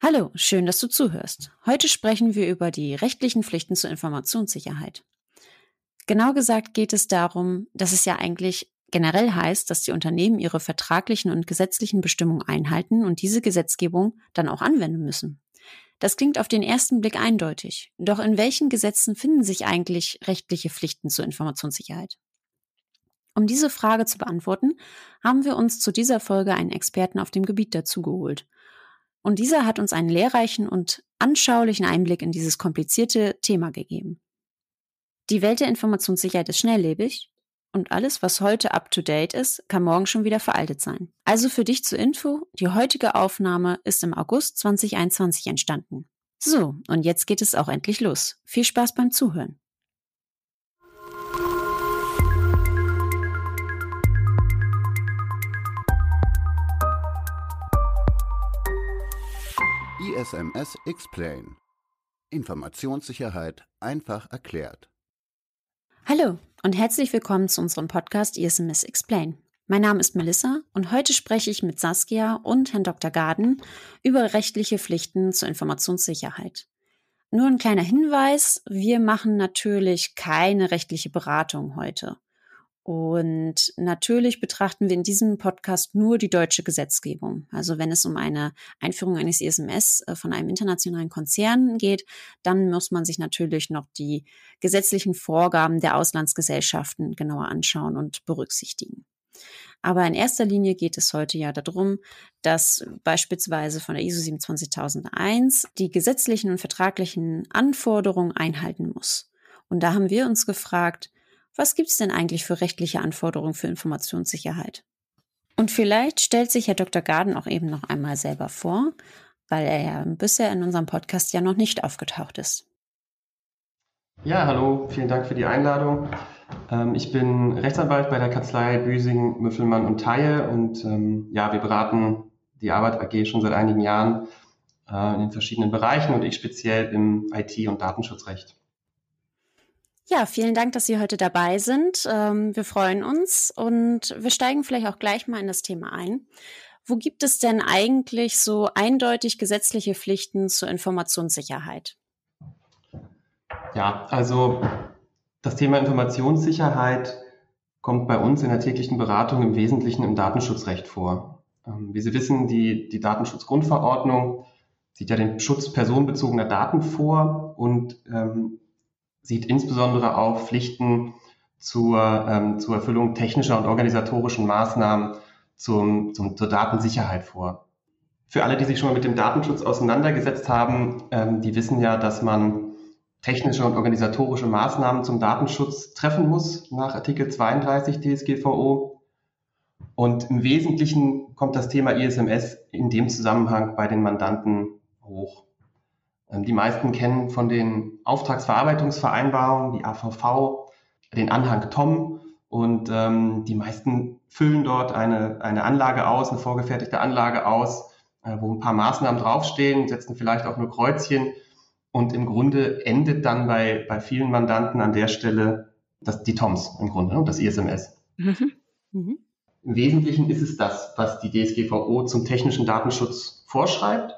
Hallo, schön, dass du zuhörst. Heute sprechen wir über die rechtlichen Pflichten zur Informationssicherheit. Genau gesagt geht es darum, dass es ja eigentlich generell heißt, dass die Unternehmen ihre vertraglichen und gesetzlichen Bestimmungen einhalten und diese Gesetzgebung dann auch anwenden müssen. Das klingt auf den ersten Blick eindeutig. Doch in welchen Gesetzen finden sich eigentlich rechtliche Pflichten zur Informationssicherheit? Um diese Frage zu beantworten, haben wir uns zu dieser Folge einen Experten auf dem Gebiet dazugeholt. Und dieser hat uns einen lehrreichen und anschaulichen Einblick in dieses komplizierte Thema gegeben. Die Welt der Informationssicherheit ist schnelllebig und alles, was heute up-to-date ist, kann morgen schon wieder veraltet sein. Also für dich zur Info, die heutige Aufnahme ist im August 2021 entstanden. So, und jetzt geht es auch endlich los. Viel Spaß beim Zuhören. ISMS Explain. Informationssicherheit einfach erklärt. Hallo und herzlich willkommen zu unserem Podcast ISMS Explain. Mein Name ist Melissa und heute spreche ich mit Saskia und Herrn Dr. Garden über rechtliche Pflichten zur Informationssicherheit. Nur ein kleiner Hinweis, wir machen natürlich keine rechtliche Beratung heute. Und natürlich betrachten wir in diesem Podcast nur die deutsche Gesetzgebung. Also wenn es um eine Einführung eines ISMS äh, von einem internationalen Konzern geht, dann muss man sich natürlich noch die gesetzlichen Vorgaben der Auslandsgesellschaften genauer anschauen und berücksichtigen. Aber in erster Linie geht es heute ja darum, dass beispielsweise von der ISO 27001 die gesetzlichen und vertraglichen Anforderungen einhalten muss. Und da haben wir uns gefragt, was gibt es denn eigentlich für rechtliche Anforderungen für Informationssicherheit? Und vielleicht stellt sich Herr Dr. Garden auch eben noch einmal selber vor, weil er ja bisher in unserem Podcast ja noch nicht aufgetaucht ist. Ja, hallo, vielen Dank für die Einladung. Ähm, ich bin Rechtsanwalt bei der Kanzlei Büsing, Müffelmann und Theie und ähm, ja, wir beraten die Arbeit AG schon seit einigen Jahren äh, in den verschiedenen Bereichen und ich speziell im IT- und Datenschutzrecht. Ja, vielen Dank, dass Sie heute dabei sind. Ähm, wir freuen uns und wir steigen vielleicht auch gleich mal in das Thema ein. Wo gibt es denn eigentlich so eindeutig gesetzliche Pflichten zur Informationssicherheit? Ja, also das Thema Informationssicherheit kommt bei uns in der täglichen Beratung im Wesentlichen im Datenschutzrecht vor. Ähm, wie Sie wissen, die, die Datenschutzgrundverordnung sieht ja den Schutz personenbezogener Daten vor und ähm, sieht insbesondere auch Pflichten zur, ähm, zur Erfüllung technischer und organisatorischen Maßnahmen zum, zum, zur Datensicherheit vor. Für alle, die sich schon mal mit dem Datenschutz auseinandergesetzt haben, ähm, die wissen ja, dass man technische und organisatorische Maßnahmen zum Datenschutz treffen muss nach Artikel 32 DSGVO. Und im Wesentlichen kommt das Thema ISMS in dem Zusammenhang bei den Mandanten hoch. Ähm, die meisten kennen von den Auftragsverarbeitungsvereinbarungen, die AVV, den Anhang TOM und ähm, die meisten füllen dort eine, eine Anlage aus, eine vorgefertigte Anlage aus, äh, wo ein paar Maßnahmen draufstehen, setzen vielleicht auch nur Kreuzchen und im Grunde endet dann bei, bei vielen Mandanten an der Stelle das, die TOMs im Grunde, ne, das ISMS. Mhm. Mhm. Im Wesentlichen ist es das, was die DSGVO zum technischen Datenschutz vorschreibt.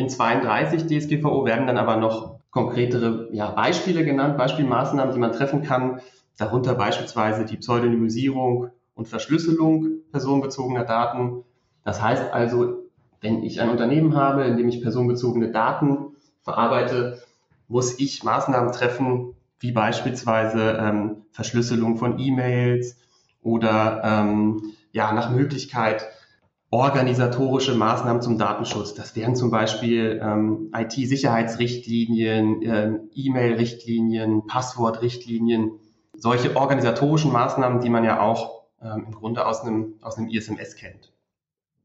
In 32 DSGVO werden dann aber noch konkretere ja, Beispiele genannt, Beispielmaßnahmen, die man treffen kann, darunter beispielsweise die Pseudonymisierung und Verschlüsselung personenbezogener Daten. Das heißt also, wenn ich ein Unternehmen habe, in dem ich personenbezogene Daten verarbeite, muss ich Maßnahmen treffen, wie beispielsweise ähm, Verschlüsselung von E-Mails oder ähm, ja nach Möglichkeit organisatorische Maßnahmen zum Datenschutz. Das wären zum Beispiel ähm, IT-Sicherheitsrichtlinien, ähm, E-Mail-Richtlinien, Passwort-Richtlinien, solche organisatorischen Maßnahmen, die man ja auch ähm, im Grunde aus einem, aus einem ISMS kennt.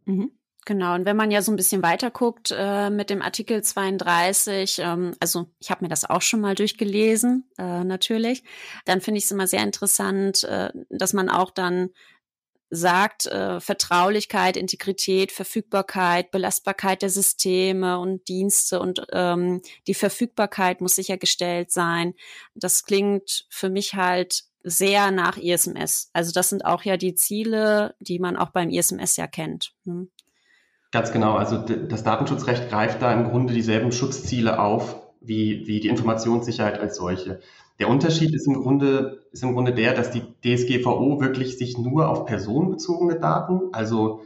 Mhm. Genau, und wenn man ja so ein bisschen weiter guckt äh, mit dem Artikel 32, ähm, also ich habe mir das auch schon mal durchgelesen, äh, natürlich, dann finde ich es immer sehr interessant, äh, dass man auch dann sagt, äh, Vertraulichkeit, Integrität, Verfügbarkeit, Belastbarkeit der Systeme und Dienste und ähm, die Verfügbarkeit muss sichergestellt sein. Das klingt für mich halt sehr nach ISMS. Also das sind auch ja die Ziele, die man auch beim ISMS ja kennt. Hm. Ganz genau. Also das Datenschutzrecht greift da im Grunde dieselben Schutzziele auf wie, wie die Informationssicherheit als solche. Der Unterschied ist im Grunde, ist im Grunde der, dass die DSGVO wirklich sich nur auf personenbezogene Daten, also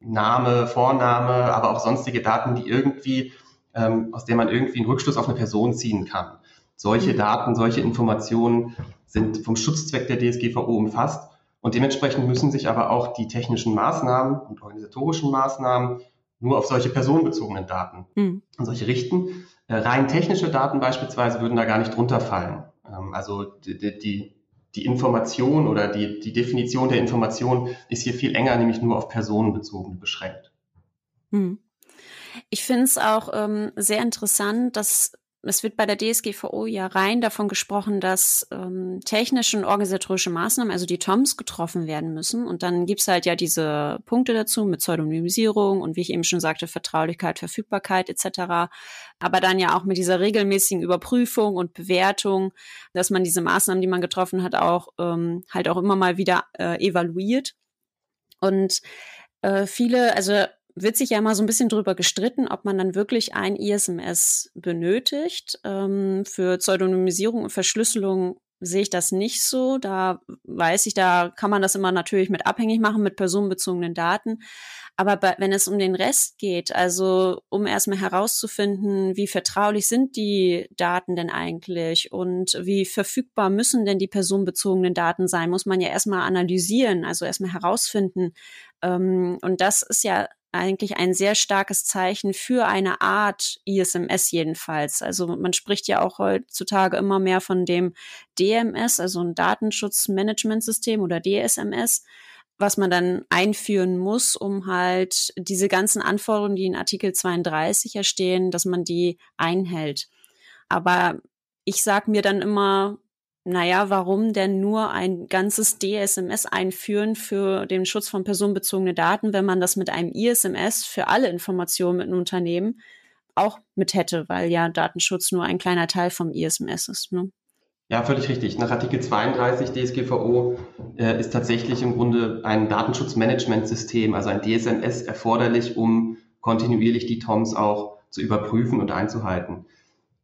Name, Vorname, aber auch sonstige Daten, die irgendwie, ähm, aus denen man irgendwie einen Rückschluss auf eine Person ziehen kann. Solche mhm. Daten, solche Informationen sind vom Schutzzweck der DSGVO umfasst und dementsprechend müssen sich aber auch die technischen Maßnahmen und organisatorischen Maßnahmen nur auf solche personenbezogenen Daten mhm. und solche richten. Äh, rein technische Daten beispielsweise würden da gar nicht drunter fallen. Ähm, also die, die, die Information oder die, die Definition der Information ist hier viel enger, nämlich nur auf personenbezogene beschränkt. Hm. Ich finde es auch ähm, sehr interessant, dass es wird bei der DSGVO ja rein davon gesprochen, dass ähm, technische und organisatorische Maßnahmen, also die TOMs, getroffen werden müssen. Und dann gibt's halt ja diese Punkte dazu mit Pseudonymisierung und wie ich eben schon sagte, Vertraulichkeit, Verfügbarkeit etc. Aber dann ja auch mit dieser regelmäßigen Überprüfung und Bewertung, dass man diese Maßnahmen, die man getroffen hat, auch ähm, halt auch immer mal wieder äh, evaluiert. Und äh, viele, also wird sich ja mal so ein bisschen drüber gestritten, ob man dann wirklich ein ISMS benötigt. Ähm, für Pseudonymisierung und Verschlüsselung sehe ich das nicht so. Da weiß ich, da kann man das immer natürlich mit abhängig machen, mit personenbezogenen Daten. Aber bei, wenn es um den Rest geht, also um erstmal herauszufinden, wie vertraulich sind die Daten denn eigentlich und wie verfügbar müssen denn die personenbezogenen Daten sein, muss man ja erstmal analysieren, also erstmal herausfinden. Ähm, und das ist ja eigentlich ein sehr starkes Zeichen für eine Art ISMS jedenfalls. Also man spricht ja auch heutzutage immer mehr von dem DMS, also ein Datenschutzmanagementsystem oder DSMS, was man dann einführen muss, um halt diese ganzen Anforderungen, die in Artikel 32 ja stehen, dass man die einhält. Aber ich sag mir dann immer, naja, warum denn nur ein ganzes DSMS einführen für den Schutz von personenbezogenen Daten, wenn man das mit einem ISMS für alle Informationen mit einem Unternehmen auch mit hätte, weil ja Datenschutz nur ein kleiner Teil vom ISMS ist. Ne? Ja, völlig richtig. Nach Artikel 32 DSGVO äh, ist tatsächlich im Grunde ein Datenschutzmanagementsystem, also ein DSMS, erforderlich, um kontinuierlich die TOMs auch zu überprüfen und einzuhalten.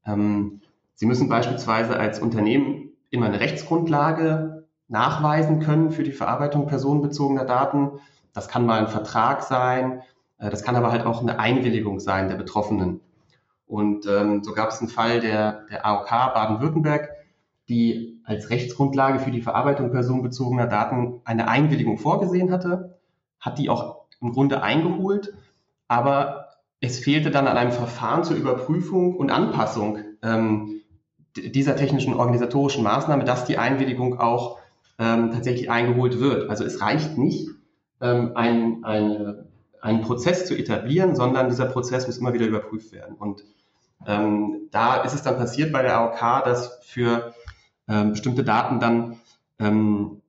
Ähm, Sie müssen beispielsweise als Unternehmen immer eine Rechtsgrundlage nachweisen können für die Verarbeitung personenbezogener Daten. Das kann mal ein Vertrag sein, äh, das kann aber halt auch eine Einwilligung sein der Betroffenen. Und ähm, so gab es einen Fall der, der AOK Baden-Württemberg, die als Rechtsgrundlage für die Verarbeitung personenbezogener Daten eine Einwilligung vorgesehen hatte, hat die auch im Grunde eingeholt, aber es fehlte dann an einem Verfahren zur Überprüfung und Anpassung ähm, dieser technischen organisatorischen Maßnahme, dass die Einwilligung auch ähm, tatsächlich eingeholt wird. Also es reicht nicht, ähm, ein, eine, einen Prozess zu etablieren, sondern dieser Prozess muss immer wieder überprüft werden. Und ähm, da ist es dann passiert bei der AOK, dass für ähm, bestimmte Daten dann, ähm,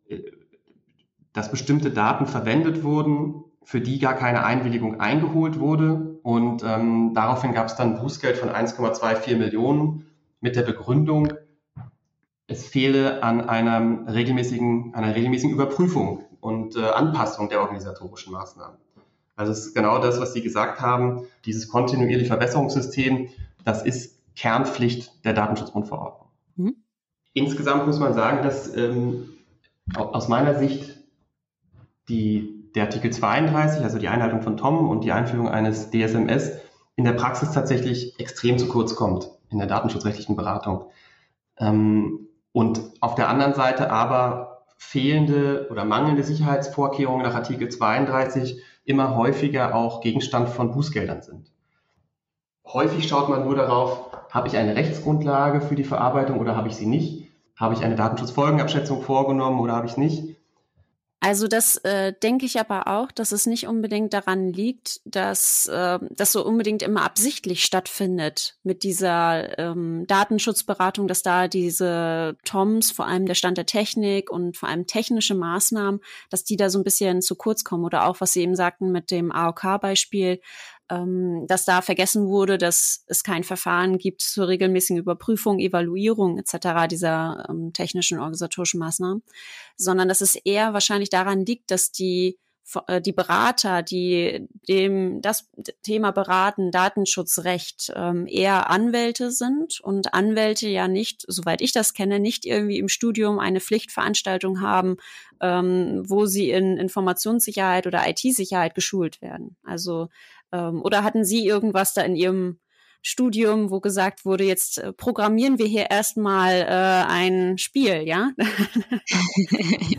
dass bestimmte Daten verwendet wurden, für die gar keine Einwilligung eingeholt wurde. Und ähm, daraufhin gab es dann Bußgeld von 1,24 Millionen mit der Begründung, es fehle an einer regelmäßigen, einer regelmäßigen Überprüfung und äh, Anpassung der organisatorischen Maßnahmen. Also es ist genau das, was Sie gesagt haben, dieses kontinuierliche Verbesserungssystem, das ist Kernpflicht der Datenschutzgrundverordnung. Mhm. Insgesamt muss man sagen, dass ähm, aus meiner Sicht die, der Artikel 32, also die Einhaltung von TOM und die Einführung eines DSMS in der Praxis tatsächlich extrem zu kurz kommt in der datenschutzrechtlichen Beratung. Ähm, und auf der anderen Seite aber fehlende oder mangelnde Sicherheitsvorkehrungen nach Artikel 32 immer häufiger auch Gegenstand von Bußgeldern sind. Häufig schaut man nur darauf, habe ich eine Rechtsgrundlage für die Verarbeitung oder habe ich sie nicht? Habe ich eine Datenschutzfolgenabschätzung vorgenommen oder habe ich es nicht? Also das äh, denke ich aber auch, dass es nicht unbedingt daran liegt, dass äh, das so unbedingt immer absichtlich stattfindet mit dieser ähm, Datenschutzberatung, dass da diese TOMs, vor allem der Stand der Technik und vor allem technische Maßnahmen, dass die da so ein bisschen zu kurz kommen. Oder auch, was Sie eben sagten mit dem AOK-Beispiel, ähm, dass da vergessen wurde, dass es kein Verfahren gibt zur regelmäßigen Überprüfung, Evaluierung etc. dieser ähm, technischen organisatorischen Maßnahmen, sondern dass es eher wahrscheinlich daran liegt, dass die äh, die Berater, die dem das Thema beraten, Datenschutzrecht, ähm, eher Anwälte sind und Anwälte ja nicht, soweit ich das kenne, nicht irgendwie im Studium eine Pflichtveranstaltung haben, ähm, wo sie in Informationssicherheit oder IT-Sicherheit geschult werden. Also ähm, oder hatten Sie irgendwas da in Ihrem Studium, wo gesagt wurde, jetzt äh, programmieren wir hier erstmal äh, ein Spiel, ja?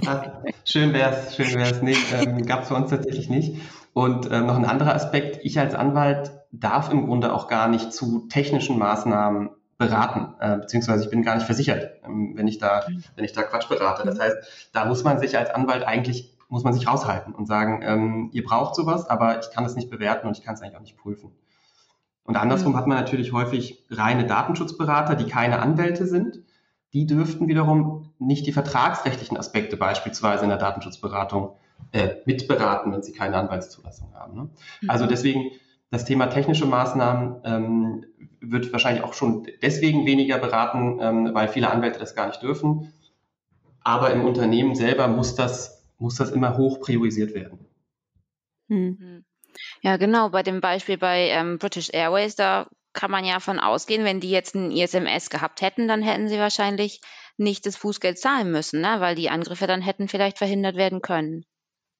ja schön wär's, schön wär's. Nee, ähm, gab es für uns tatsächlich nicht. Und ähm, noch ein anderer Aspekt, ich als Anwalt darf im Grunde auch gar nicht zu technischen Maßnahmen beraten, äh, beziehungsweise ich bin gar nicht versichert, ähm, wenn ich da, wenn ich da Quatsch berate. Das heißt, da muss man sich als Anwalt eigentlich, muss man sich raushalten und sagen, ähm, ihr braucht sowas, aber ich kann es nicht bewerten und ich kann es eigentlich auch nicht prüfen. Und andersrum mhm. hat man natürlich häufig reine Datenschutzberater, die keine Anwälte sind. Die dürften wiederum nicht die vertragsrechtlichen Aspekte beispielsweise in der Datenschutzberatung äh, mitberaten, wenn sie keine Anwaltszulassung haben. Ne? Mhm. Also deswegen das Thema technische Maßnahmen ähm, wird wahrscheinlich auch schon deswegen weniger beraten, ähm, weil viele Anwälte das gar nicht dürfen. Aber im Unternehmen selber muss das, muss das immer hoch priorisiert werden. Mhm. Ja, genau. Bei dem Beispiel bei ähm, British Airways, da kann man ja von ausgehen, wenn die jetzt ein ISMS gehabt hätten, dann hätten sie wahrscheinlich nicht das Fußgeld zahlen müssen, ne? weil die Angriffe dann hätten vielleicht verhindert werden können.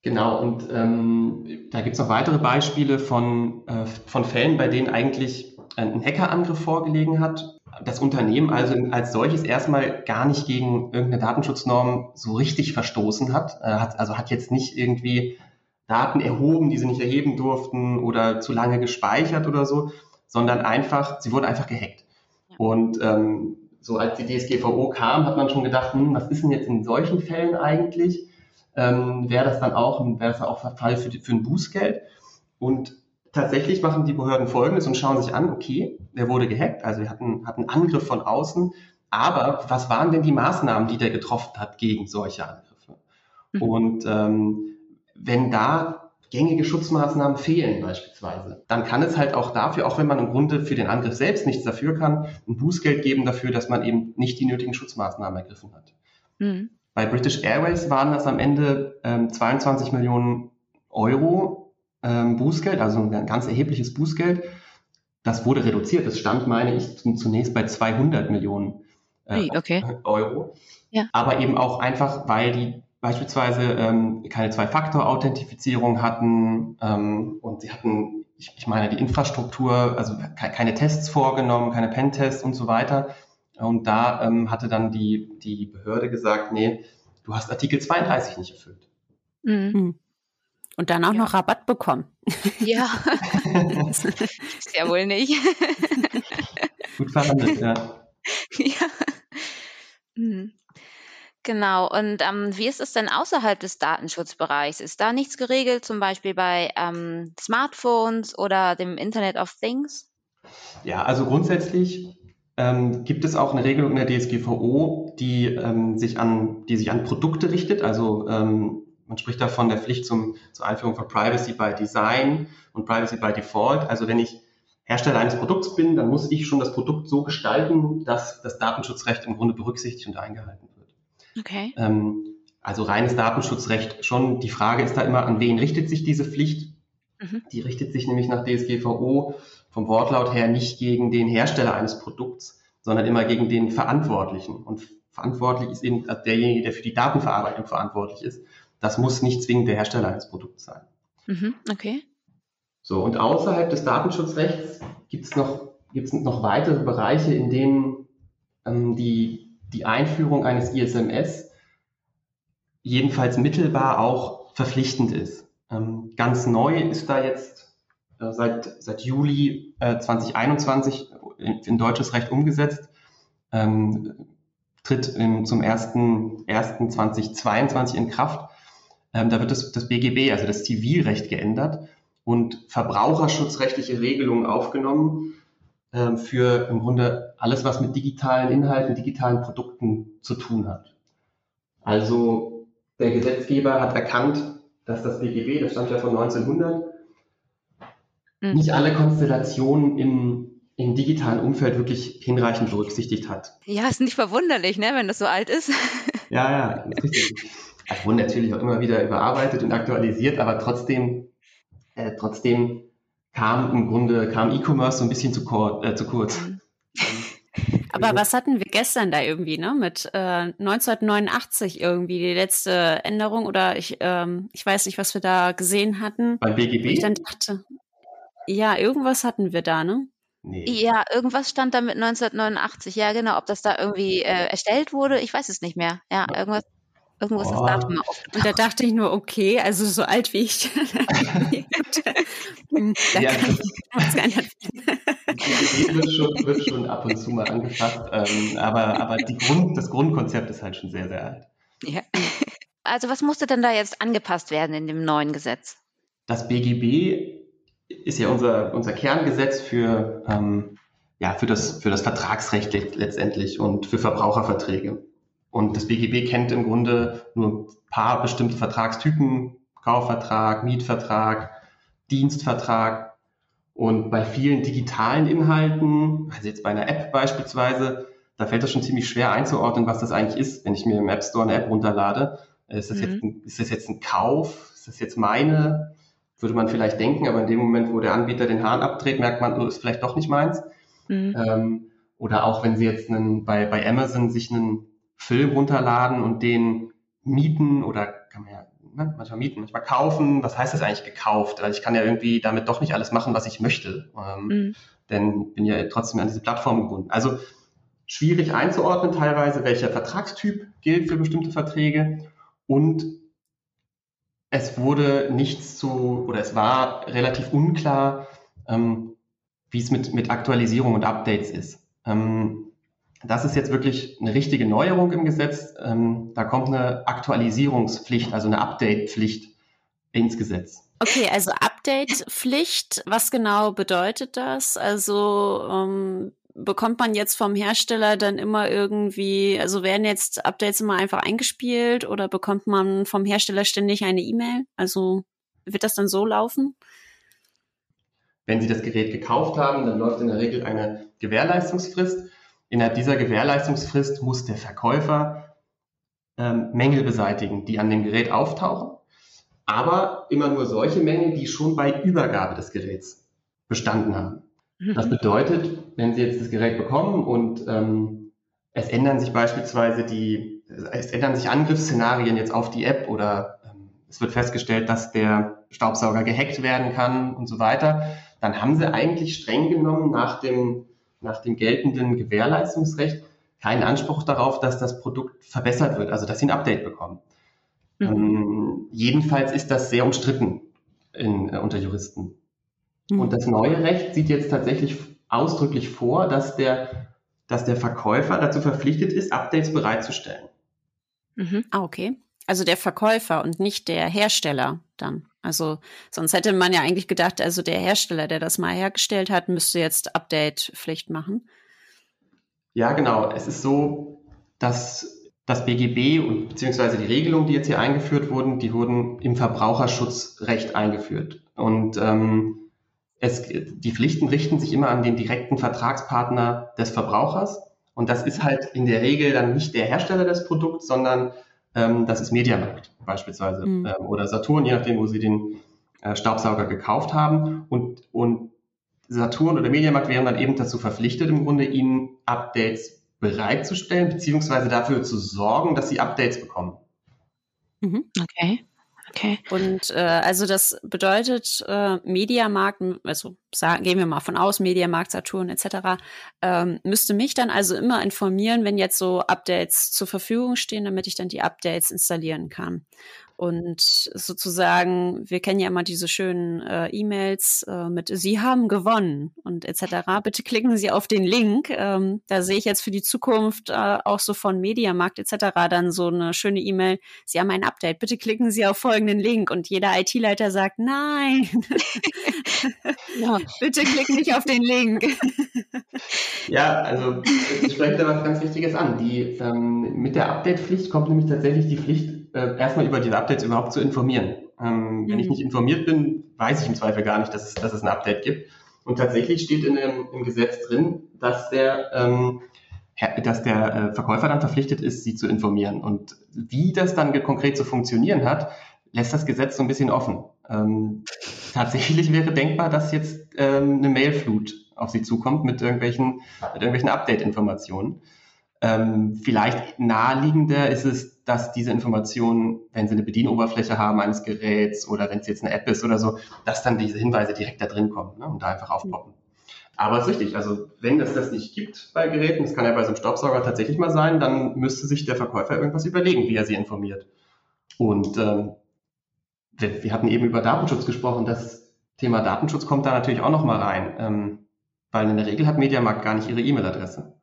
Genau, und ähm, da gibt es noch weitere Beispiele von, äh, von Fällen, bei denen eigentlich ein Hackerangriff vorgelegen hat. Das Unternehmen also als solches erstmal gar nicht gegen irgendeine Datenschutznorm so richtig verstoßen hat. Äh, hat also hat jetzt nicht irgendwie Daten erhoben, die sie nicht erheben durften oder zu lange gespeichert oder so, sondern einfach, sie wurden einfach gehackt. Ja. Und ähm, so als die DSGVO kam, hat man schon gedacht, hm, was ist denn jetzt in solchen Fällen eigentlich? Ähm, wäre das dann auch, wäre das auch Fall für, für ein Bußgeld? Und tatsächlich machen die Behörden Folgendes und schauen sich an, okay, der wurde gehackt, also wir hatten, hatten Angriff von außen, aber was waren denn die Maßnahmen, die der getroffen hat gegen solche Angriffe? Mhm. Und ähm, wenn da gängige Schutzmaßnahmen fehlen beispielsweise, dann kann es halt auch dafür, auch wenn man im Grunde für den Angriff selbst nichts dafür kann, ein Bußgeld geben dafür, dass man eben nicht die nötigen Schutzmaßnahmen ergriffen hat. Mhm. Bei British Airways waren das am Ende ähm, 22 Millionen Euro ähm, Bußgeld, also ein ganz erhebliches Bußgeld. Das wurde reduziert. Es stand, meine ich, zunächst bei 200 Millionen äh, okay. Euro. Ja. Aber eben auch einfach, weil die beispielsweise ähm, keine Zwei-Faktor-Authentifizierung hatten ähm, und sie hatten, ich, ich meine, die Infrastruktur, also keine Tests vorgenommen, keine Pentests und so weiter. Und da ähm, hatte dann die, die Behörde gesagt, nee, du hast Artikel 32 nicht erfüllt. Mhm. Und dann auch ja. noch Rabatt bekommen. Ja, ist ja wohl nicht. Gut verhandelt, ja. Ja. Mhm. Genau. Und ähm, wie ist es denn außerhalb des Datenschutzbereichs? Ist da nichts geregelt, zum Beispiel bei ähm, Smartphones oder dem Internet of Things? Ja, also grundsätzlich ähm, gibt es auch eine Regelung in der DSGVO, die, ähm, sich, an, die sich an Produkte richtet. Also ähm, man spricht da von der Pflicht zum, zur Einführung von Privacy by Design und Privacy by Default. Also wenn ich Hersteller eines Produkts bin, dann muss ich schon das Produkt so gestalten, dass das Datenschutzrecht im Grunde berücksichtigt und eingehalten wird. Okay. Ähm, also reines Datenschutzrecht schon. Die Frage ist da immer, an wen richtet sich diese Pflicht? Mhm. Die richtet sich nämlich nach DSGVO vom Wortlaut her nicht gegen den Hersteller eines Produkts, sondern immer gegen den Verantwortlichen. Und verantwortlich ist eben derjenige, der für die Datenverarbeitung verantwortlich ist. Das muss nicht zwingend der Hersteller eines Produkts sein. Mhm. Okay. So, und außerhalb des Datenschutzrechts gibt es noch, gibt's noch weitere Bereiche, in denen ähm, die die Einführung eines ISMS jedenfalls mittelbar auch verpflichtend ist. Ähm, ganz neu ist da jetzt äh, seit, seit Juli äh, 2021 in, in, deutsches Recht umgesetzt, ähm, tritt in, zum 1.1.2022 in Kraft. Ähm, da wird das, das BGB, also das Zivilrecht geändert und verbraucherschutzrechtliche Regelungen aufgenommen, ähm, für im Grunde alles, was mit digitalen Inhalten, digitalen Produkten zu tun hat. Also der Gesetzgeber hat erkannt, dass das BGB, das stammt ja von 1900, mhm. nicht alle Konstellationen im, im digitalen Umfeld wirklich hinreichend berücksichtigt hat. Ja, ist nicht verwunderlich, ne, wenn das so alt ist. ja, ja, ist richtig. Es wurden natürlich auch immer wieder überarbeitet und aktualisiert, aber trotzdem, äh, trotzdem kam im Grunde, kam E-Commerce so ein bisschen zu, äh, zu kurz. Mhm. Aber was hatten wir gestern da irgendwie, ne? Mit äh, 1989 irgendwie die letzte Änderung oder ich, ähm, ich weiß nicht, was wir da gesehen hatten. Beim BGB? Ich dann dachte, ja, irgendwas hatten wir da, ne? Nee. Ja, irgendwas stand da mit 1989. Ja, genau. Ob das da irgendwie äh, erstellt wurde, ich weiß es nicht mehr. Ja, irgendwas. Irgendwo ist das Datum mal Und da dachte ich nur, okay, also so alt wie ich. Da ja, kann Die wird schon, wird schon ab und zu mal angefasst, ähm, aber, aber die Grund, das Grundkonzept ist halt schon sehr, sehr alt. Ja. Also was musste denn da jetzt angepasst werden in dem neuen Gesetz? Das BGB ist ja unser, unser Kerngesetz für, ähm, ja, für, das, für das Vertragsrecht letztendlich und für Verbraucherverträge. Und das BGB kennt im Grunde nur ein paar bestimmte Vertragstypen, Kaufvertrag, Mietvertrag, Dienstvertrag. Und bei vielen digitalen Inhalten, also jetzt bei einer App beispielsweise, da fällt es schon ziemlich schwer einzuordnen, was das eigentlich ist, wenn ich mir im App Store eine App runterlade. Ist das, mhm. jetzt, ein, ist das jetzt ein Kauf? Ist das jetzt meine? Würde man vielleicht denken, aber in dem Moment, wo der Anbieter den Hahn abdreht, merkt man, oh, ist vielleicht doch nicht meins. Mhm. Ähm, oder auch wenn Sie jetzt einen, bei, bei Amazon sich einen Film runterladen und den mieten oder kann man ja ne, manchmal mieten, manchmal kaufen. Was heißt das eigentlich gekauft? Weil ich kann ja irgendwie damit doch nicht alles machen, was ich möchte. Ähm, mhm. Denn bin ja trotzdem an diese Plattform gebunden. Also schwierig einzuordnen teilweise, welcher Vertragstyp gilt für bestimmte Verträge und es wurde nichts zu, oder es war relativ unklar, ähm, wie es mit, mit Aktualisierung und Updates ist. Ähm, das ist jetzt wirklich eine richtige Neuerung im Gesetz. Ähm, da kommt eine Aktualisierungspflicht, also eine Update-Pflicht ins Gesetz. Okay, also Update-Pflicht, was genau bedeutet das? Also ähm, bekommt man jetzt vom Hersteller dann immer irgendwie, also werden jetzt Updates immer einfach eingespielt oder bekommt man vom Hersteller ständig eine E-Mail? Also wird das dann so laufen? Wenn Sie das Gerät gekauft haben, dann läuft in der Regel eine Gewährleistungsfrist. Innerhalb dieser Gewährleistungsfrist muss der Verkäufer ähm, Mängel beseitigen, die an dem Gerät auftauchen, aber immer nur solche Mängel, die schon bei Übergabe des Geräts bestanden haben. Mhm. Das bedeutet, wenn Sie jetzt das Gerät bekommen und ähm, es ändern sich beispielsweise die, es ändern sich Angriffsszenarien jetzt auf die App oder ähm, es wird festgestellt, dass der Staubsauger gehackt werden kann und so weiter, dann haben Sie eigentlich streng genommen nach dem nach dem geltenden Gewährleistungsrecht keinen Anspruch darauf, dass das Produkt verbessert wird, also dass sie ein Update bekommen. Mhm. Ähm, jedenfalls ist das sehr umstritten in, äh, unter Juristen. Mhm. Und das neue Recht sieht jetzt tatsächlich ausdrücklich vor, dass der, dass der Verkäufer dazu verpflichtet ist, Updates bereitzustellen. Mhm. Ah, okay. Also der Verkäufer und nicht der Hersteller dann. Also sonst hätte man ja eigentlich gedacht, also der Hersteller, der das mal hergestellt hat, müsste jetzt Update-Pflicht machen. Ja, genau. Es ist so, dass das BGB und beziehungsweise die Regelungen, die jetzt hier eingeführt wurden, die wurden im Verbraucherschutzrecht eingeführt. Und ähm, es, die Pflichten richten sich immer an den direkten Vertragspartner des Verbrauchers. Und das ist halt in der Regel dann nicht der Hersteller des Produkts, sondern das ist Mediamarkt beispielsweise mhm. ähm, oder Saturn, je nachdem, wo sie den äh, Staubsauger gekauft haben. Und, und Saturn oder Mediamarkt wären dann eben dazu verpflichtet, im Grunde ihnen Updates bereitzustellen, beziehungsweise dafür zu sorgen, dass sie Updates bekommen. Mhm. Okay. Okay. Und äh, also das bedeutet, äh, Mediamarkt, also sagen, gehen wir mal von aus, Mediamarkt, Saturn etc., ähm, müsste mich dann also immer informieren, wenn jetzt so Updates zur Verfügung stehen, damit ich dann die Updates installieren kann. Und sozusagen, wir kennen ja immer diese schönen äh, E-Mails äh, mit Sie haben gewonnen und etc. Bitte klicken Sie auf den Link. Ähm, da sehe ich jetzt für die Zukunft äh, auch so von Mediamarkt etc. dann so eine schöne E-Mail. Sie haben ein Update. Bitte klicken Sie auf folgenden Link. Und jeder IT-Leiter sagt, nein. ja. Bitte klick nicht auf den Link. ja, also ich spreche da was ganz Wichtiges an. Die, ähm, mit der Update-Pflicht kommt nämlich tatsächlich die Pflicht, äh, erstmal über diese Updates überhaupt zu informieren. Ähm, mhm. Wenn ich mhm. nicht informiert bin, weiß ich im Zweifel gar nicht, dass es, dass es ein Update gibt. Und tatsächlich steht in dem, im Gesetz drin, dass der ähm, dass der äh, Verkäufer dann verpflichtet ist, sie zu informieren. Und wie das dann konkret zu funktionieren hat, lässt das Gesetz so ein bisschen offen. Ähm, tatsächlich wäre denkbar, dass jetzt ähm, eine Mailflut auf sie zukommt mit irgendwelchen, mit irgendwelchen Update-Informationen. Ähm, vielleicht naheliegender ist es, dass diese Informationen, wenn sie eine Bedienoberfläche haben eines Geräts oder wenn es jetzt eine App ist oder so, dass dann diese Hinweise direkt da drin kommen ne, und da einfach aufpoppen. Aber es ist richtig, also wenn es das nicht gibt bei Geräten, das kann ja bei so einem Staubsauger tatsächlich mal sein, dann müsste sich der Verkäufer irgendwas überlegen, wie er sie informiert. Und ähm, wir, wir hatten eben über Datenschutz gesprochen, das Thema Datenschutz kommt da natürlich auch nochmal rein, ähm, weil in der Regel hat Mediamarkt gar nicht ihre E-Mail-Adresse.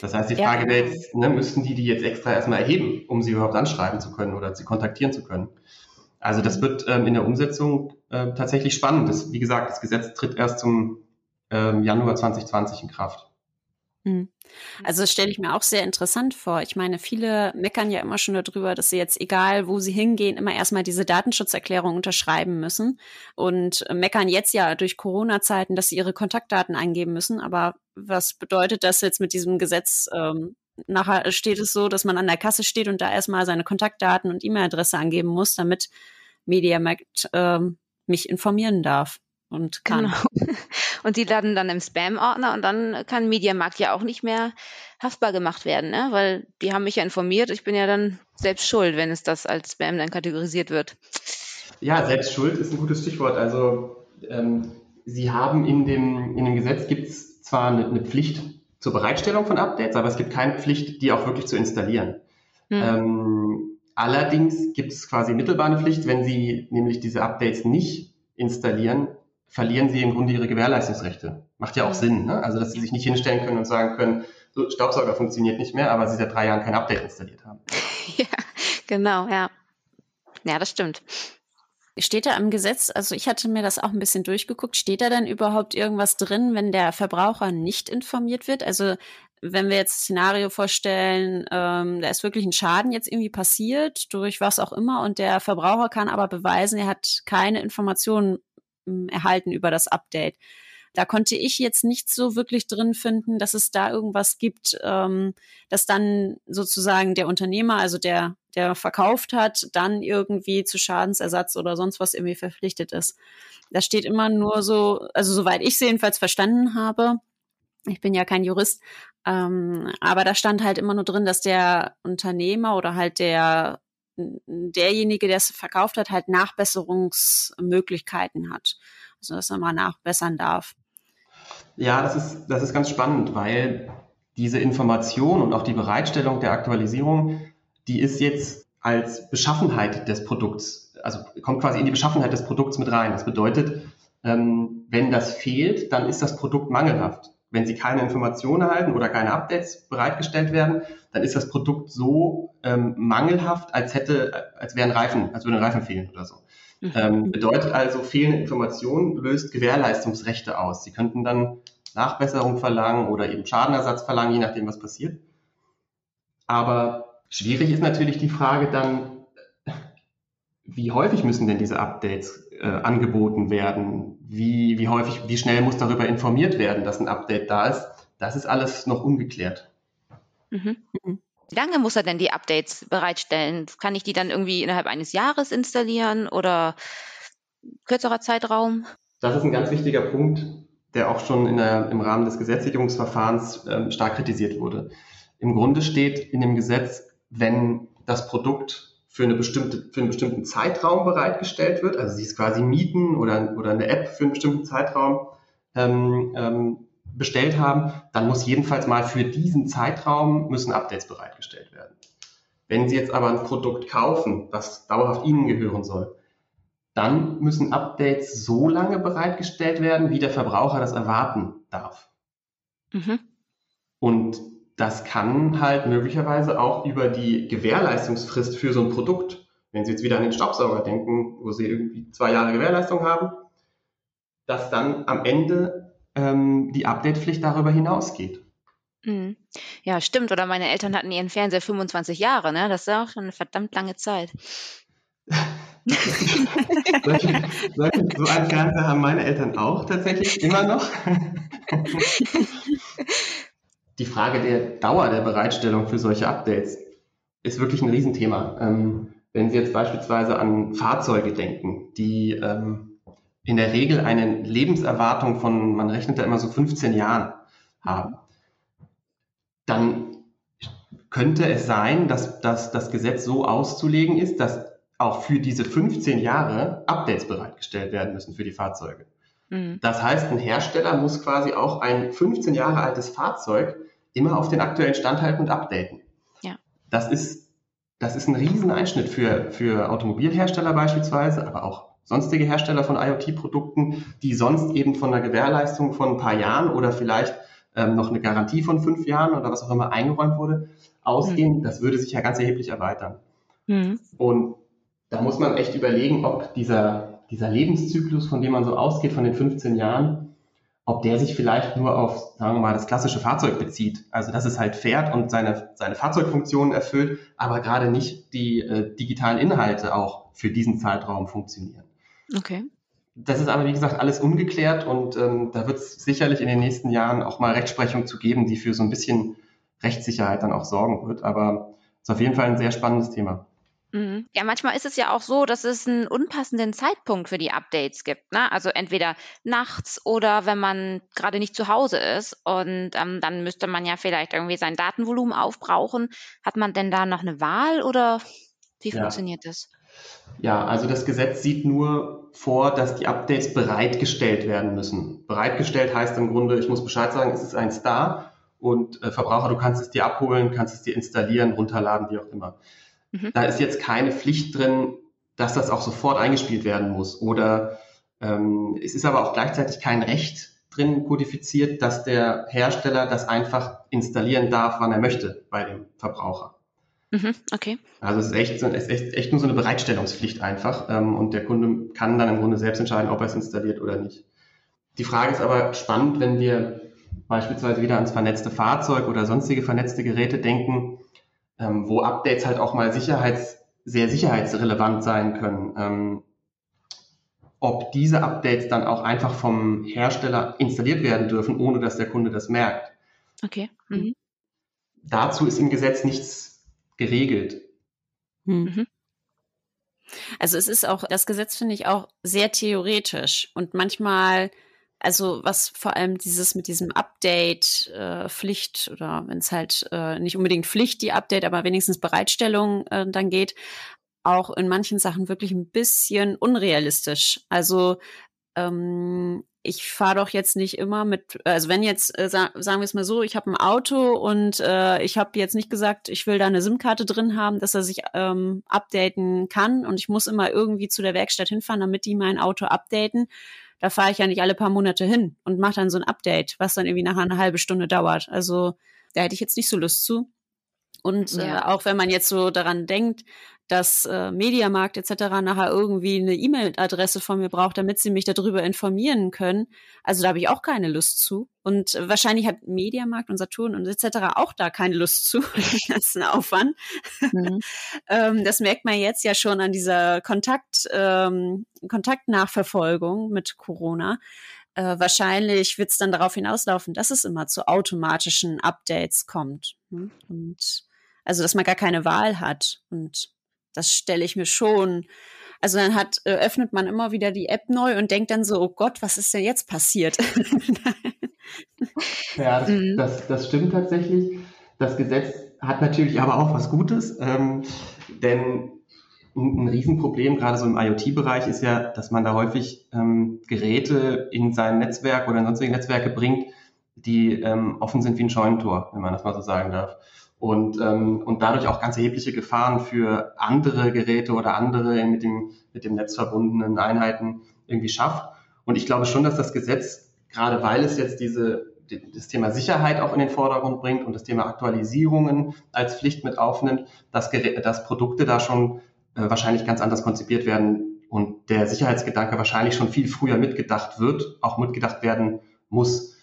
Das heißt, die Frage ja. wäre jetzt, ne, müssten die die jetzt extra erstmal erheben, um sie überhaupt anschreiben zu können oder sie kontaktieren zu können? Also das wird ähm, in der Umsetzung äh, tatsächlich spannend. Das, wie gesagt, das Gesetz tritt erst zum ähm, Januar 2020 in Kraft. Hm. Also das stelle ich mir auch sehr interessant vor. Ich meine, viele meckern ja immer schon darüber, dass sie jetzt, egal wo sie hingehen, immer erstmal diese Datenschutzerklärung unterschreiben müssen und meckern jetzt ja durch Corona-Zeiten, dass sie ihre Kontaktdaten eingeben müssen. Aber was bedeutet das jetzt mit diesem Gesetz? Ähm, nachher steht es so, dass man an der Kasse steht und da erstmal seine Kontaktdaten und E-Mail-Adresse angeben muss, damit Mediamarkt ähm, mich informieren darf und kann. Genau. Und die landen dann im Spam-Ordner und dann kann Mediamarkt ja auch nicht mehr haftbar gemacht werden, ne? weil die haben mich ja informiert. Ich bin ja dann selbst schuld, wenn es das als Spam dann kategorisiert wird. Ja, selbst schuld ist ein gutes Stichwort. Also ähm, Sie haben in dem, in dem Gesetz gibt es zwar eine, eine, Pflicht zur Bereitstellung von Updates, aber es gibt keine Pflicht, die auch wirklich zu installieren. Hm. Ähm, allerdings gibt es quasi mittelbar eine Pflicht, wenn Sie nämlich diese Updates nicht installieren, verlieren sie im Grunde ihre Gewährleistungsrechte. Macht ja auch Sinn, ne? Also, dass sie sich nicht hinstellen können und sagen können, so, Staubsauger funktioniert nicht mehr, aber sie seit drei Jahren kein Update installiert haben. Ja, genau, ja. Ja, das stimmt. Steht da im Gesetz, also ich hatte mir das auch ein bisschen durchgeguckt, steht da denn überhaupt irgendwas drin, wenn der Verbraucher nicht informiert wird? Also wenn wir jetzt ein Szenario vorstellen, ähm, da ist wirklich ein Schaden jetzt irgendwie passiert, durch was auch immer, und der Verbraucher kann aber beweisen, er hat keine Informationen erhalten über das Update. Da konnte ich jetzt nicht so wirklich drin finden, dass es da irgendwas gibt, ähm, dass dann sozusagen der Unternehmer, also der, der verkauft hat, dann irgendwie zu Schadensersatz oder sonst was irgendwie verpflichtet ist. Da steht immer nur so, also soweit ich es jedenfalls verstanden habe, ich bin ja kein Jurist, ähm, aber da stand halt immer nur drin, dass der Unternehmer oder halt der derjenige, der es verkauft hat, halt Nachbesserungsmöglichkeiten hat. Also dass er mal nachbessern darf. Ja, das ist, das ist ganz spannend, weil diese Information und auch die Bereitstellung der Aktualisierung, die ist jetzt als Beschaffenheit des Produkts, also kommt quasi in die Beschaffenheit des Produkts mit rein. Das bedeutet, ähm, wenn das fehlt, dann ist das Produkt mangelhaft wenn Sie keine Informationen erhalten oder keine Updates bereitgestellt werden, dann ist das Produkt so ähm, mangelhaft, als hätte, als wären Reifen, als würden Reifen fehlen oder so. Mhm. Ähm, bedeutet also, fehlende Informationen löst Gewährleistungsrechte aus. Sie könnten dann Nachbesserung verlangen oder eben Schadenersatz verlangen, je nachdem, was passiert. Aber schwierig ist natürlich die Frage dann, wie häufig müssen denn diese Updates äh, angeboten werden? Wie, wie häufig, wie schnell muss darüber informiert werden, dass ein Update da ist? Das ist alles noch ungeklärt. Mhm. Wie lange muss er denn die Updates bereitstellen? Kann ich die dann irgendwie innerhalb eines Jahres installieren oder kürzerer Zeitraum? Das ist ein ganz wichtiger Punkt, der auch schon der, im Rahmen des Gesetzgebungsverfahrens äh, stark kritisiert wurde. Im Grunde steht in dem Gesetz, wenn das Produkt für, eine bestimmte, für einen bestimmten Zeitraum bereitgestellt wird. Also sie ist quasi mieten oder, oder eine App für einen bestimmten Zeitraum ähm, ähm, bestellt haben, dann muss jedenfalls mal für diesen Zeitraum müssen Updates bereitgestellt werden. Wenn Sie jetzt aber ein Produkt kaufen, das dauerhaft Ihnen gehören soll, dann müssen Updates so lange bereitgestellt werden, wie der Verbraucher das erwarten darf. Mhm. Und das kann halt möglicherweise auch über die Gewährleistungsfrist für so ein Produkt, wenn Sie jetzt wieder an den Staubsauger denken, wo Sie irgendwie zwei Jahre Gewährleistung haben, dass dann am Ende ähm, die Updatepflicht darüber hinausgeht. Mhm. Ja, stimmt. Oder meine Eltern hatten ihren Fernseher 25 Jahre, ne? Das ist auch schon eine verdammt lange Zeit. solche, solche, so einen Fernseher haben meine Eltern auch tatsächlich immer noch. die Frage der Dauer der Bereitstellung für solche Updates ist wirklich ein Riesenthema. Ähm, wenn Sie jetzt beispielsweise an Fahrzeuge denken, die ähm, in der Regel eine Lebenserwartung von, man rechnet da immer so 15 Jahren haben, dann könnte es sein, dass, dass das Gesetz so auszulegen ist, dass auch für diese 15 Jahre Updates bereitgestellt werden müssen für die Fahrzeuge. Mhm. Das heißt, ein Hersteller muss quasi auch ein 15 Jahre altes Fahrzeug immer auf den aktuellen Stand halten und updaten. Ja. Das ist, das ist ein Rieseneinschnitt für, für Automobilhersteller beispielsweise, aber auch sonstige Hersteller von IoT-Produkten, die sonst eben von einer Gewährleistung von ein paar Jahren oder vielleicht ähm, noch eine Garantie von fünf Jahren oder was auch immer eingeräumt wurde, ausgehen. Mhm. Das würde sich ja ganz erheblich erweitern. Mhm. Und da muss man echt überlegen, ob dieser, dieser Lebenszyklus, von dem man so ausgeht, von den 15 Jahren, ob der sich vielleicht nur auf, sagen wir mal, das klassische Fahrzeug bezieht. Also dass es halt fährt und seine, seine Fahrzeugfunktionen erfüllt, aber gerade nicht die äh, digitalen Inhalte auch für diesen Zeitraum funktionieren. Okay. Das ist aber, wie gesagt, alles ungeklärt und ähm, da wird es sicherlich in den nächsten Jahren auch mal Rechtsprechung zu geben, die für so ein bisschen Rechtssicherheit dann auch sorgen wird. Aber es ist auf jeden Fall ein sehr spannendes Thema. Mhm. Ja, manchmal ist es ja auch so, dass es einen unpassenden Zeitpunkt für die Updates gibt. Ne? Also entweder nachts oder wenn man gerade nicht zu Hause ist und ähm, dann müsste man ja vielleicht irgendwie sein Datenvolumen aufbrauchen. Hat man denn da noch eine Wahl oder wie ja. funktioniert das? Ja, also das Gesetz sieht nur vor, dass die Updates bereitgestellt werden müssen. Bereitgestellt heißt im Grunde, ich muss Bescheid sagen, es ist eins da und äh, Verbraucher, du kannst es dir abholen, kannst es dir installieren, runterladen, wie auch immer. Mhm. Da ist jetzt keine Pflicht drin, dass das auch sofort eingespielt werden muss. Oder ähm, es ist aber auch gleichzeitig kein Recht drin kodifiziert, dass der Hersteller das einfach installieren darf, wann er möchte bei dem Verbraucher. Mhm, okay. Also es ist echt, es ist echt, echt nur so eine Bereitstellungspflicht einfach ähm, und der Kunde kann dann im Grunde selbst entscheiden, ob er es installiert oder nicht. Die Frage ist aber spannend, wenn wir beispielsweise wieder ans vernetzte Fahrzeug oder sonstige vernetzte Geräte denken, ähm, wo Updates halt auch mal sicherheits, sehr sicherheitsrelevant sein können. Ähm, ob diese Updates dann auch einfach vom Hersteller installiert werden dürfen, ohne dass der Kunde das merkt. Okay. Mhm. Dazu ist im Gesetz nichts geregelt. Hm. Mhm. Also es ist auch, das Gesetz finde ich auch sehr theoretisch und manchmal also was vor allem dieses mit diesem Update äh, Pflicht oder wenn es halt äh, nicht unbedingt Pflicht die Update, aber wenigstens Bereitstellung äh, dann geht, auch in manchen Sachen wirklich ein bisschen unrealistisch. Also ähm, ich fahre doch jetzt nicht immer mit, also wenn jetzt, äh, sa sagen wir es mal so, ich habe ein Auto und äh, ich habe jetzt nicht gesagt, ich will da eine SIM-Karte drin haben, dass er sich ähm, updaten kann und ich muss immer irgendwie zu der Werkstatt hinfahren, damit die mein Auto updaten da fahre ich ja nicht alle paar Monate hin und mache dann so ein Update, was dann irgendwie nachher eine halbe Stunde dauert. Also da hätte ich jetzt nicht so Lust zu. Und ja. äh, auch wenn man jetzt so daran denkt, dass äh, Mediamarkt etc. nachher irgendwie eine E-Mail-Adresse von mir braucht, damit sie mich darüber informieren können. Also da habe ich auch keine Lust zu. Und äh, wahrscheinlich hat Mediamarkt und Saturn und etc. auch da keine Lust zu, das ist ein Aufwand. Mhm. ähm, das merkt man jetzt ja schon an dieser Kontakt, ähm, Kontaktnachverfolgung mit Corona. Äh, wahrscheinlich wird es dann darauf hinauslaufen, dass es immer zu automatischen Updates kommt. Ne? Und also, dass man gar keine Wahl hat. Und das stelle ich mir schon. Also dann hat, äh, öffnet man immer wieder die App neu und denkt dann so, oh Gott, was ist denn jetzt passiert? ja, das, mhm. das, das, stimmt tatsächlich. Das Gesetz hat natürlich aber auch was Gutes, ähm, denn ein, ein Riesenproblem, gerade so im IoT-Bereich, ist ja, dass man da häufig ähm, Geräte in sein Netzwerk oder in sonstige Netzwerke bringt, die ähm, offen sind wie ein Scheunentor, wenn man das mal so sagen darf und, ähm, und dadurch auch ganz erhebliche Gefahren für andere Geräte oder andere mit dem, mit dem Netz verbundenen Einheiten irgendwie schafft. Und ich glaube schon, dass das Gesetz, gerade weil es jetzt diese, das Thema Sicherheit auch in den Vordergrund bringt und das Thema Aktualisierungen als Pflicht mit aufnimmt, dass, dass Produkte da schon äh, wahrscheinlich ganz anders konzipiert werden und der Sicherheitsgedanke wahrscheinlich schon viel früher mitgedacht wird, auch mitgedacht werden muss.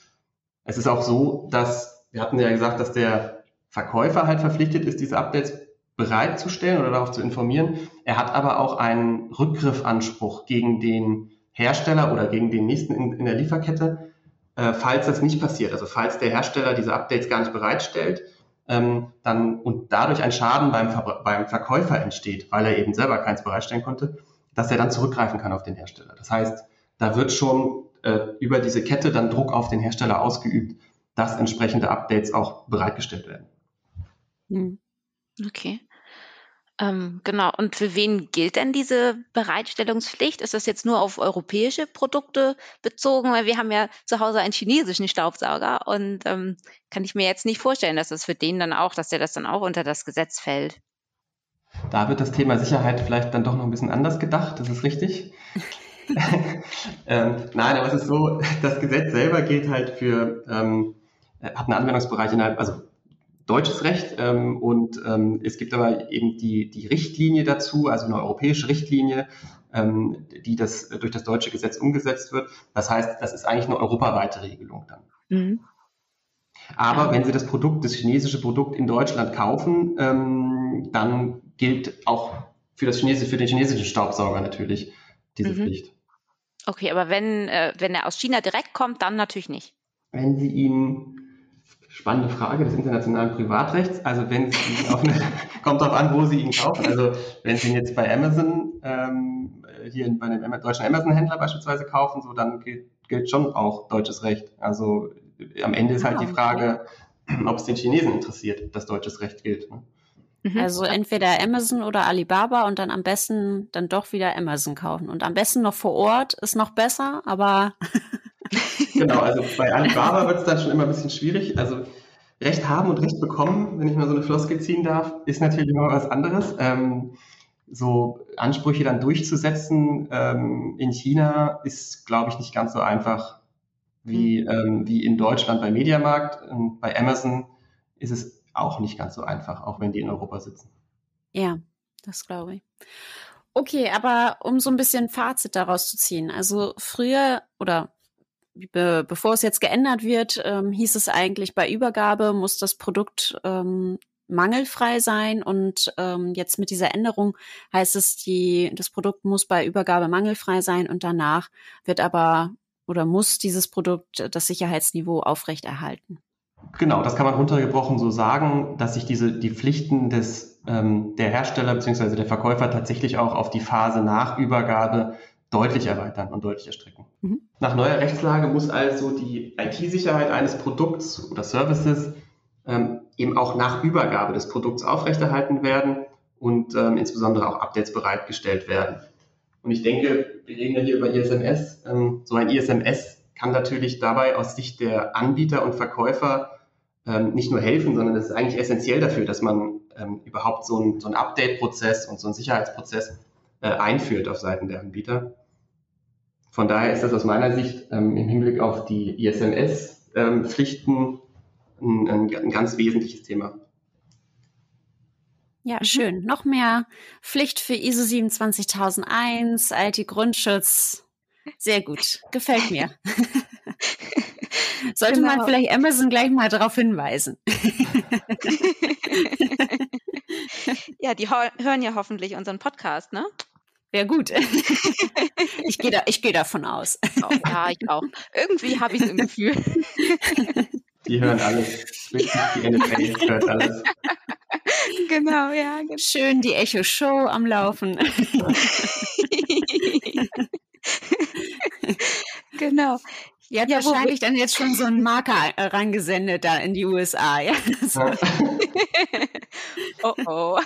Es ist auch so, dass, wir hatten ja gesagt, dass der Verkäufer halt verpflichtet ist, diese Updates bereitzustellen oder darauf zu informieren. Er hat aber auch einen Rückgriffanspruch gegen den Hersteller oder gegen den nächsten in, in der Lieferkette, äh, falls das nicht passiert, also falls der Hersteller diese Updates gar nicht bereitstellt, ähm, dann und dadurch ein Schaden beim, Ver beim Verkäufer entsteht, weil er eben selber keins bereitstellen konnte, dass er dann zurückgreifen kann auf den Hersteller. Das heißt, da wird schon äh, über diese Kette dann Druck auf den Hersteller ausgeübt, dass entsprechende Updates auch bereitgestellt werden. Hm. Okay. Ähm, genau. Und für wen gilt denn diese Bereitstellungspflicht? Ist das jetzt nur auf europäische Produkte bezogen? Weil wir haben ja zu Hause einen chinesischen Staubsauger und ähm, kann ich mir jetzt nicht vorstellen, dass das für den dann auch, dass der das dann auch unter das Gesetz fällt. Da wird das Thema Sicherheit vielleicht dann doch noch ein bisschen anders gedacht, das ist richtig. ähm, nein, aber es ist so, das Gesetz selber gilt halt für, ähm, hat einen Anwendungsbereich innerhalb, also deutsches Recht ähm, und ähm, es gibt aber eben die, die Richtlinie dazu, also eine europäische Richtlinie, ähm, die das durch das deutsche Gesetz umgesetzt wird. Das heißt, das ist eigentlich eine europaweite Regelung dann. Mhm. Aber wenn Sie das Produkt, das chinesische Produkt in Deutschland kaufen, ähm, dann gilt auch für, das chinesische, für den chinesischen Staubsauger natürlich diese mhm. Pflicht. Okay, aber wenn, äh, wenn er aus China direkt kommt, dann natürlich nicht. Wenn Sie ihn Spannende Frage des internationalen Privatrechts. Also wenn Sie auf eine, kommt darauf an, wo Sie ihn kaufen. Also wenn Sie ihn jetzt bei Amazon, ähm, hier bei einem deutschen Amazon-Händler beispielsweise kaufen, so dann gilt, gilt, schon auch deutsches Recht. Also am Ende ist halt die ah, Frage, ob es den Chinesen interessiert, dass deutsches Recht gilt. Ne? Mhm. Also entweder Amazon oder Alibaba und dann am besten dann doch wieder Amazon kaufen. Und am besten noch vor Ort ist noch besser, aber genau, also bei Alibaba wird es dann schon immer ein bisschen schwierig. Also Recht haben und Recht bekommen, wenn ich mal so eine Floskel ziehen darf, ist natürlich immer was anderes. Ähm, so Ansprüche dann durchzusetzen ähm, in China ist, glaube ich, nicht ganz so einfach wie, mhm. ähm, wie in Deutschland bei Mediamarkt. Und bei Amazon ist es auch nicht ganz so einfach, auch wenn die in Europa sitzen. Ja, das glaube ich. Okay, aber um so ein bisschen Fazit daraus zu ziehen. Also früher oder be bevor es jetzt geändert wird, ähm, hieß es eigentlich, bei Übergabe muss das Produkt ähm, mangelfrei sein und ähm, jetzt mit dieser Änderung heißt es, die, das Produkt muss bei Übergabe mangelfrei sein und danach wird aber oder muss dieses Produkt das Sicherheitsniveau aufrechterhalten. Genau, das kann man runtergebrochen so sagen, dass sich diese die Pflichten des ähm, der Hersteller bzw. der Verkäufer tatsächlich auch auf die Phase nach Übergabe deutlich erweitern und deutlich erstrecken. Mhm. Nach neuer Rechtslage muss also die IT-Sicherheit eines Produkts oder Services ähm, eben auch nach Übergabe des Produkts aufrechterhalten werden und ähm, insbesondere auch Updates bereitgestellt werden. Und ich denke, wir reden ja hier über ISMS. Ähm, so ein ISMS kann natürlich dabei aus Sicht der Anbieter und Verkäufer ähm, nicht nur helfen, sondern es ist eigentlich essentiell dafür, dass man ähm, überhaupt so einen so Update-Prozess und so einen Sicherheitsprozess äh, einführt auf Seiten der Anbieter. Von daher ist das aus meiner Sicht ähm, im Hinblick auf die ISMS-Pflichten ähm, ein, ein, ganz wesentliches Thema. Ja, mhm. schön. Noch mehr Pflicht für ISO 27001, IT-Grundschutz. Sehr gut. Gefällt mir. Sollte genau. man vielleicht Amazon gleich mal darauf hinweisen. ja, die hören ja hoffentlich unseren Podcast, ne? Wäre gut. ich gehe da, ich gehe davon aus. Oh, ja, ich auch. Irgendwie habe ich es im Gefühl. Die hören alles. Die NFL hört alles. Genau, ja. Genau. Schön die Echo Show am Laufen. genau. Ihr habt ja, wahrscheinlich dann jetzt schon so einen Marker rangesendet da in die USA, ja? oh oh.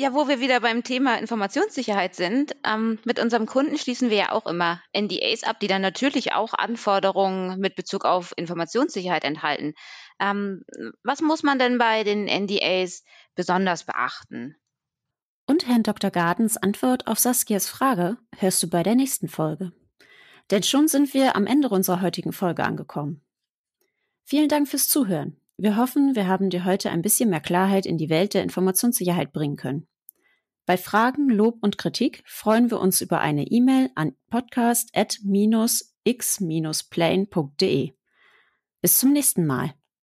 Ja, wo wir wieder beim Thema Informationssicherheit sind, ähm, mit unserem Kunden schließen wir ja auch immer NDAs ab, die dann natürlich auch Anforderungen mit Bezug auf Informationssicherheit enthalten. Ähm, was muss man denn bei den NDAs besonders beachten? Und Herrn Dr. Gardens Antwort auf Saskias Frage hörst du bei der nächsten Folge. Denn schon sind wir am Ende unserer heutigen Folge angekommen. Vielen Dank fürs Zuhören. Wir hoffen, wir haben dir heute ein bisschen mehr Klarheit in die Welt der Informationssicherheit bringen können. Bei Fragen, Lob und Kritik freuen wir uns über eine E-Mail an podcast.x-plane.de. Bis zum nächsten Mal.